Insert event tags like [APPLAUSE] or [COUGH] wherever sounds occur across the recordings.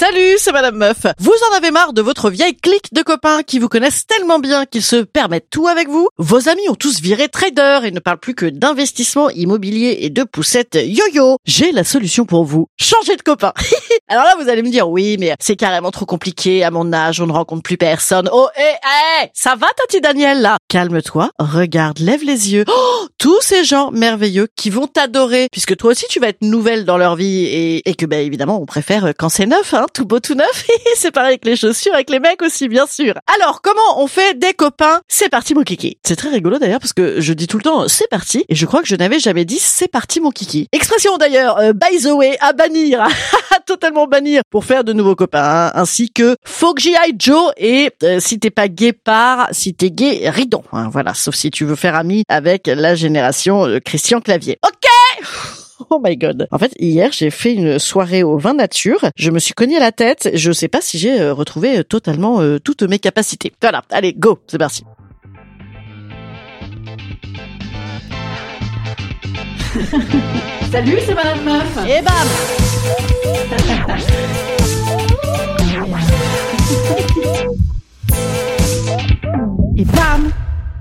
Salut, c'est Madame Meuf. Vous en avez marre de votre vieille clique de copains qui vous connaissent tellement bien qu'ils se permettent tout avec vous? Vos amis ont tous viré trader et ne parlent plus que d'investissement immobilier et de poussettes yo-yo. J'ai la solution pour vous. Changez de copain. [LAUGHS] Alors là, vous allez me dire, oui, mais c'est carrément trop compliqué. À mon âge, on ne rencontre plus personne. Oh, hé, hé, ça va, Tati Daniel, là? Calme-toi, regarde, lève les yeux. Oh, tous ces gens merveilleux qui vont t'adorer, puisque toi aussi, tu vas être nouvelle dans leur vie et, que, ben, évidemment, on préfère quand c'est neuf, hein, tout beau, tout neuf. [LAUGHS] c'est pareil avec les chaussures, avec les mecs aussi, bien sûr. Alors, comment on fait des copains? C'est parti, mon kiki. C'est très rigolo d'ailleurs, parce que je dis tout le temps, c'est parti, et je crois que je n'avais jamais dit, c'est parti, mon kiki. Expression d'ailleurs, euh, by the way, à bannir. [LAUGHS] Totalement bannir pour faire de nouveaux copains, hein, ainsi que faut que j'y aille Joe et euh, si t'es pas guépard, si t'es gay, ridon. Hein, voilà, sauf si tu veux faire ami avec la génération euh, Christian Clavier. Ok? [LAUGHS] Oh my god. En fait, hier, j'ai fait une soirée au vin nature. Je me suis cogné la tête. Je sais pas si j'ai euh, retrouvé euh, totalement euh, toutes mes capacités. Voilà. Allez, go. C'est parti. [LAUGHS] Salut, c'est Madame Meuf. Et bam [LAUGHS] Et bam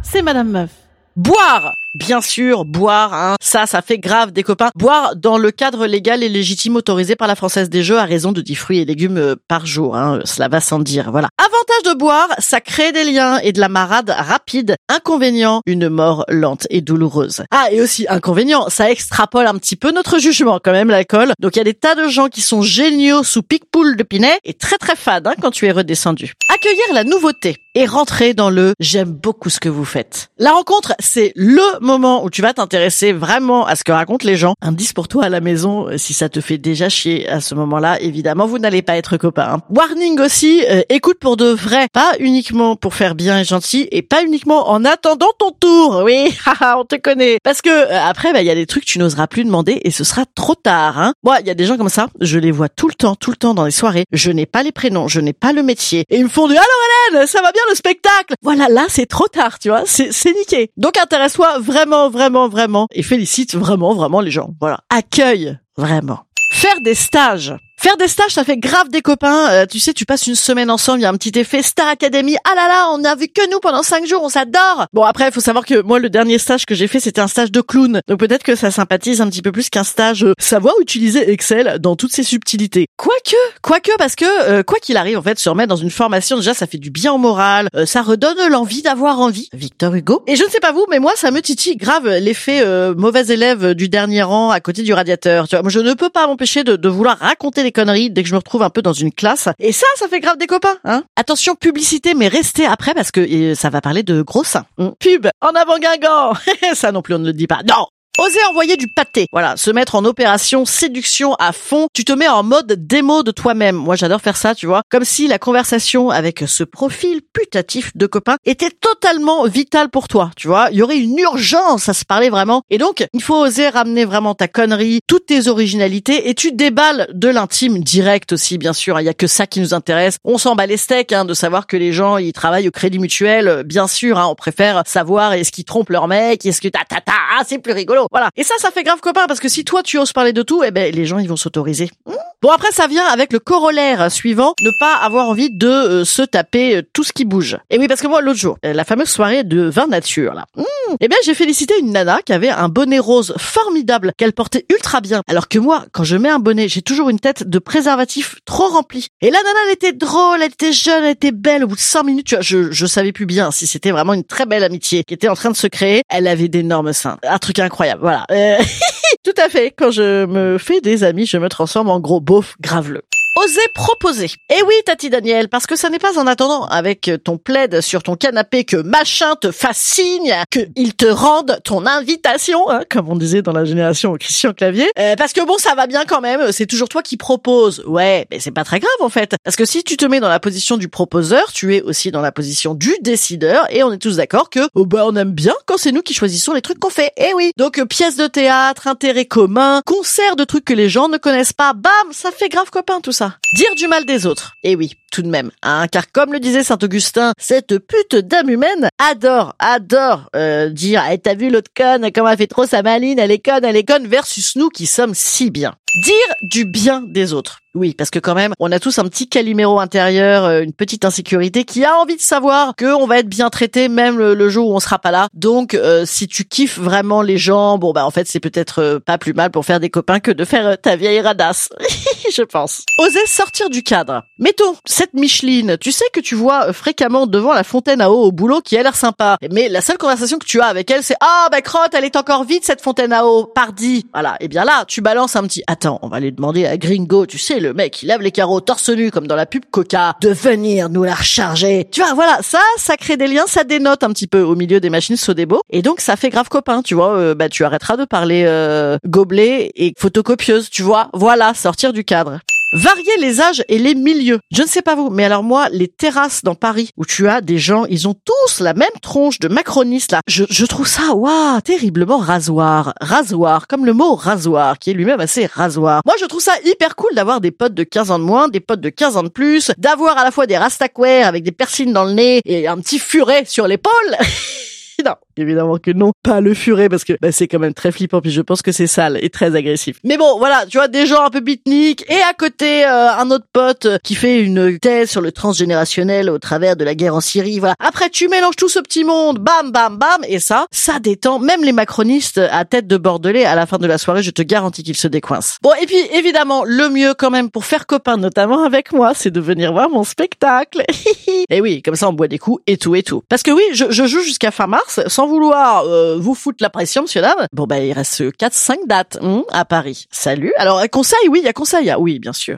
C'est Madame Meuf. Boire Bien sûr, boire, hein. ça, ça fait grave des copains. Boire dans le cadre légal et légitime autorisé par la Française des Jeux à raison de 10 fruits et légumes euh, par jour. Hein. Cela va sans dire, voilà. Avantage de boire, ça crée des liens et de la marade rapide. Inconvénient, une mort lente et douloureuse. Ah, et aussi inconvénient, ça extrapole un petit peu notre jugement quand même, l'alcool. Donc il y a des tas de gens qui sont géniaux sous pic-poule de Pinet et très très fades hein, quand tu es redescendu. Accueillir la nouveauté et rentrer dans le j'aime beaucoup ce que vous faites. La rencontre, c'est le moment où tu vas t'intéresser vraiment à ce que racontent les gens. Indice pour toi à la maison, euh, si ça te fait déjà chier à ce moment-là, évidemment, vous n'allez pas être copains. hein. Warning aussi, euh, écoute pour de vrai, pas uniquement pour faire bien et gentil, et pas uniquement en attendant ton tour. Oui, [LAUGHS] on te connaît. Parce que euh, après, bah, il y a des trucs que tu n'oseras plus demander et ce sera trop tard. Hein. Moi, il y a des gens comme ça, je les vois tout le temps, tout le temps dans les soirées. Je n'ai pas les prénoms, je n'ai pas le métier, et ils me font du alors Hélène, ça va bien le spectacle? Voilà, là c'est trop tard, tu vois, c'est niqué. Donc intéresse-toi vraiment, vraiment, vraiment, et félicite vraiment, vraiment les gens. Voilà, accueille vraiment. Faire des stages. Faire des stages, ça fait grave des copains. Euh, tu sais, tu passes une semaine ensemble, il y a un petit effet Star Academy. Ah là là, on n'a vu que nous pendant cinq jours, on s'adore. Bon après, il faut savoir que moi, le dernier stage que j'ai fait, c'était un stage de clown. Donc peut-être que ça sympathise un petit peu plus qu'un stage euh, savoir utiliser Excel dans toutes ses subtilités. Quoique, quoique, parce que euh, quoi qu'il arrive, en fait, se remettre dans une formation, déjà, ça fait du bien au moral. euh, ça redonne l'envie d'avoir envie. Victor Hugo. Et je ne sais pas vous, mais moi, ça me titille grave l'effet euh, mauvais élève du dernier rang à côté du radiateur. Tu vois, moi, je ne peux pas m'empêcher de, de vouloir raconter des conneries dès que je me retrouve un peu dans une classe. Et ça, ça fait grave des copains. Hein Attention, publicité, mais restez après parce que euh, ça va parler de gros seins. Hum. Pub en avant Guingamp. [LAUGHS] ça non plus, on ne le dit pas. Non Oser envoyer du pâté. Voilà, se mettre en opération séduction à fond. Tu te mets en mode démo de toi-même. Moi, j'adore faire ça, tu vois. Comme si la conversation avec ce profil putatif de copain était totalement vitale pour toi, tu vois. Il y aurait une urgence à se parler vraiment. Et donc, il faut oser ramener vraiment ta connerie, toutes tes originalités et tu déballes de l'intime direct aussi, bien sûr. Il y a que ça qui nous intéresse. On s'en bat les steaks, hein, de savoir que les gens, ils travaillent au crédit mutuel. Bien sûr, hein, on préfère savoir est-ce qu'ils trompent leur mec, est-ce que ta ta ta, ah, c'est plus rigolo. Voilà. Et ça, ça fait grave copain parce que si toi tu oses parler de tout, eh ben les gens ils vont s'autoriser. Hmm. Bon après ça vient avec le corollaire suivant, ne pas avoir envie de euh, se taper euh, tout ce qui bouge. Et oui parce que moi l'autre jour, euh, la fameuse soirée de vin nature là. Hmm. Eh bien j'ai félicité une nana qui avait un bonnet rose formidable qu'elle portait ultra bien. Alors que moi quand je mets un bonnet, j'ai toujours une tête de préservatif trop remplie. Et la nana elle était drôle, elle était jeune, elle était belle. Au bout de 5 minutes, tu vois, je je savais plus bien si c'était vraiment une très belle amitié qui était en train de se créer. Elle avait d'énormes seins, un truc incroyable. Voilà. Euh, [LAUGHS] Tout à fait. Quand je me fais des amis, je me transforme en gros beauf graveleux. Oser proposer. Eh oui, Tati Daniel, parce que ça n'est pas en attendant avec ton plaid sur ton canapé que machin te fascine, que il te rende ton invitation, hein, comme on disait dans la génération Christian Clavier. Euh, parce que bon, ça va bien quand même, c'est toujours toi qui proposes. Ouais, mais c'est pas très grave en fait. Parce que si tu te mets dans la position du proposeur, tu es aussi dans la position du décideur, et on est tous d'accord que, oh bah, on aime bien quand c'est nous qui choisissons les trucs qu'on fait. Eh oui. Donc, euh, pièces de théâtre, intérêt commun, concert de trucs que les gens ne connaissent pas, bam, ça fait grave copain tout ça. Dire du mal des autres. Eh oui, tout de même. Hein, car comme le disait Saint-Augustin, cette pute d'âme humaine adore, adore euh, dire eh, « t'as vu l'autre conne, comme elle fait trop sa maline, elle est conne, elle est conne » versus nous qui sommes si bien. Dire du bien des autres. Oui, parce que quand même, on a tous un petit caliméro intérieur, euh, une petite insécurité qui a envie de savoir qu'on va être bien traité même le, jour où on sera pas là. Donc, euh, si tu kiffes vraiment les gens, bon bah en fait c'est peut-être euh, pas plus mal pour faire des copains que de faire ta vieille radasse, [LAUGHS] je pense. Oser sortir du cadre. Mettons cette Micheline, tu sais que tu vois fréquemment devant la fontaine à eau au boulot qui a l'air sympa, mais la seule conversation que tu as avec elle c'est ah bah crotte, elle est encore vide cette fontaine à eau, pardi. Voilà. Et bien là, tu balances un petit attends, on va aller demander à Gringo, tu sais le mec, lave les carreaux torse nu comme dans la pub Coca, de venir nous la recharger. Tu vois, voilà, ça, ça crée des liens, ça dénote un petit peu au milieu des machines Sodebo. Et donc, ça fait grave copain, tu vois. Euh, bah, tu arrêteras de parler euh, gobelet et photocopieuse, tu vois. Voilà, sortir du cadre. Varier les âges et les milieux. Je ne sais pas vous, mais alors moi, les terrasses dans Paris, où tu as des gens, ils ont tous la même tronche de macronistes là. Je, je trouve ça, waouh, terriblement rasoir. Rasoir, comme le mot rasoir, qui est lui-même assez rasoir. Moi, je trouve ça hyper cool d'avoir des potes de 15 ans de moins, des potes de 15 ans de plus, d'avoir à la fois des rastaquaires avec des persines dans le nez et un petit furet sur l'épaule. [LAUGHS] non, évidemment que non, pas le furet parce que bah, c'est quand même très flippant puis je pense que c'est sale et très agressif. Mais bon, voilà, tu vois des gens un peu bitniques et à côté euh, un autre pote qui fait une thèse sur le transgénérationnel au travers de la guerre en Syrie. Voilà. Après tu mélanges tout ce petit monde, bam bam bam et ça, ça détend même les macronistes à tête de bordelais à la fin de la soirée, je te garantis qu'ils se décoincent. Bon et puis évidemment, le mieux quand même pour faire copain notamment avec moi, c'est de venir voir mon spectacle. [LAUGHS] et oui, comme ça on boit des coups et tout et tout. Parce que oui, je, je joue jusqu'à fin mars sans vouloir euh, vous foutre la pression, monsieur dame. Bon bah il reste 4-5 dates hein, à Paris. Salut. Alors conseil, oui, il y a conseil. Ah, oui, bien sûr.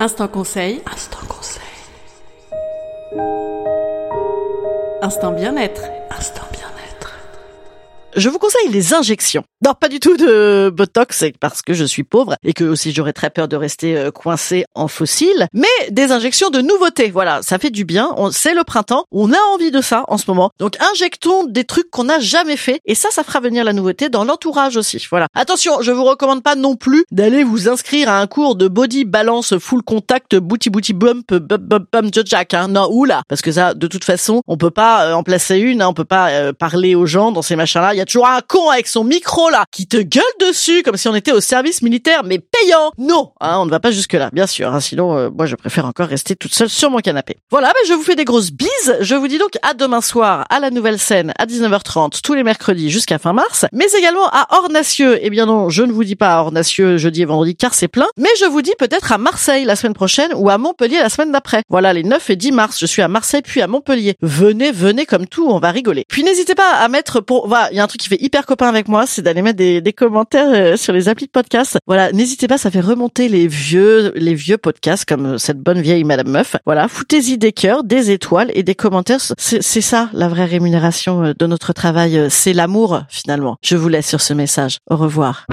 Instant conseil. Instant conseil. Instant bien-être. Instant je vous conseille les injections. Non, pas du tout de Botox, c'est parce que je suis pauvre et que aussi j'aurais très peur de rester euh, coincé en fossile, mais des injections de nouveautés. Voilà, ça fait du bien. C'est le printemps, on a envie de ça en ce moment. Donc injectons des trucs qu'on n'a jamais fait et ça, ça fera venir la nouveauté dans l'entourage aussi. Voilà. Attention, je vous recommande pas non plus d'aller vous inscrire à un cours de body balance full contact booty booty bump bump bump bump jack. Hein. Non, oula, parce que ça, de toute façon, on peut pas euh, en placer une, hein. on peut pas euh, parler aux gens dans ces machins-là. Il y a toujours un con avec son micro qui te gueule dessus comme si on était au service militaire mais payant. Non, hein, on ne va pas jusque là, bien sûr. Hein, sinon, euh, moi je préfère encore rester toute seule sur mon canapé. Voilà, mais je vous fais des grosses bises. Je vous dis donc à demain soir à la nouvelle scène à 19h30 tous les mercredis jusqu'à fin mars, mais également à Ornacieux. Eh bien non, je ne vous dis pas à Ornacieux jeudi et vendredi car c'est plein, mais je vous dis peut-être à Marseille la semaine prochaine ou à Montpellier la semaine d'après. Voilà, les 9 et 10 mars, je suis à Marseille puis à Montpellier. Venez, venez comme tout, on va rigoler. Puis n'hésitez pas à mettre pour voilà, il y a un truc qui fait hyper copain avec moi, c'est d'aller mettre des, des commentaires euh, sur les applis de podcast. Voilà, n'hésitez pas, ça fait remonter les vieux, les vieux podcasts comme euh, cette bonne vieille Madame Meuf. Voilà, foutez-y des cœurs, des étoiles et des commentaires. C'est ça la vraie rémunération euh, de notre travail. C'est l'amour finalement. Je vous laisse sur ce message. Au revoir.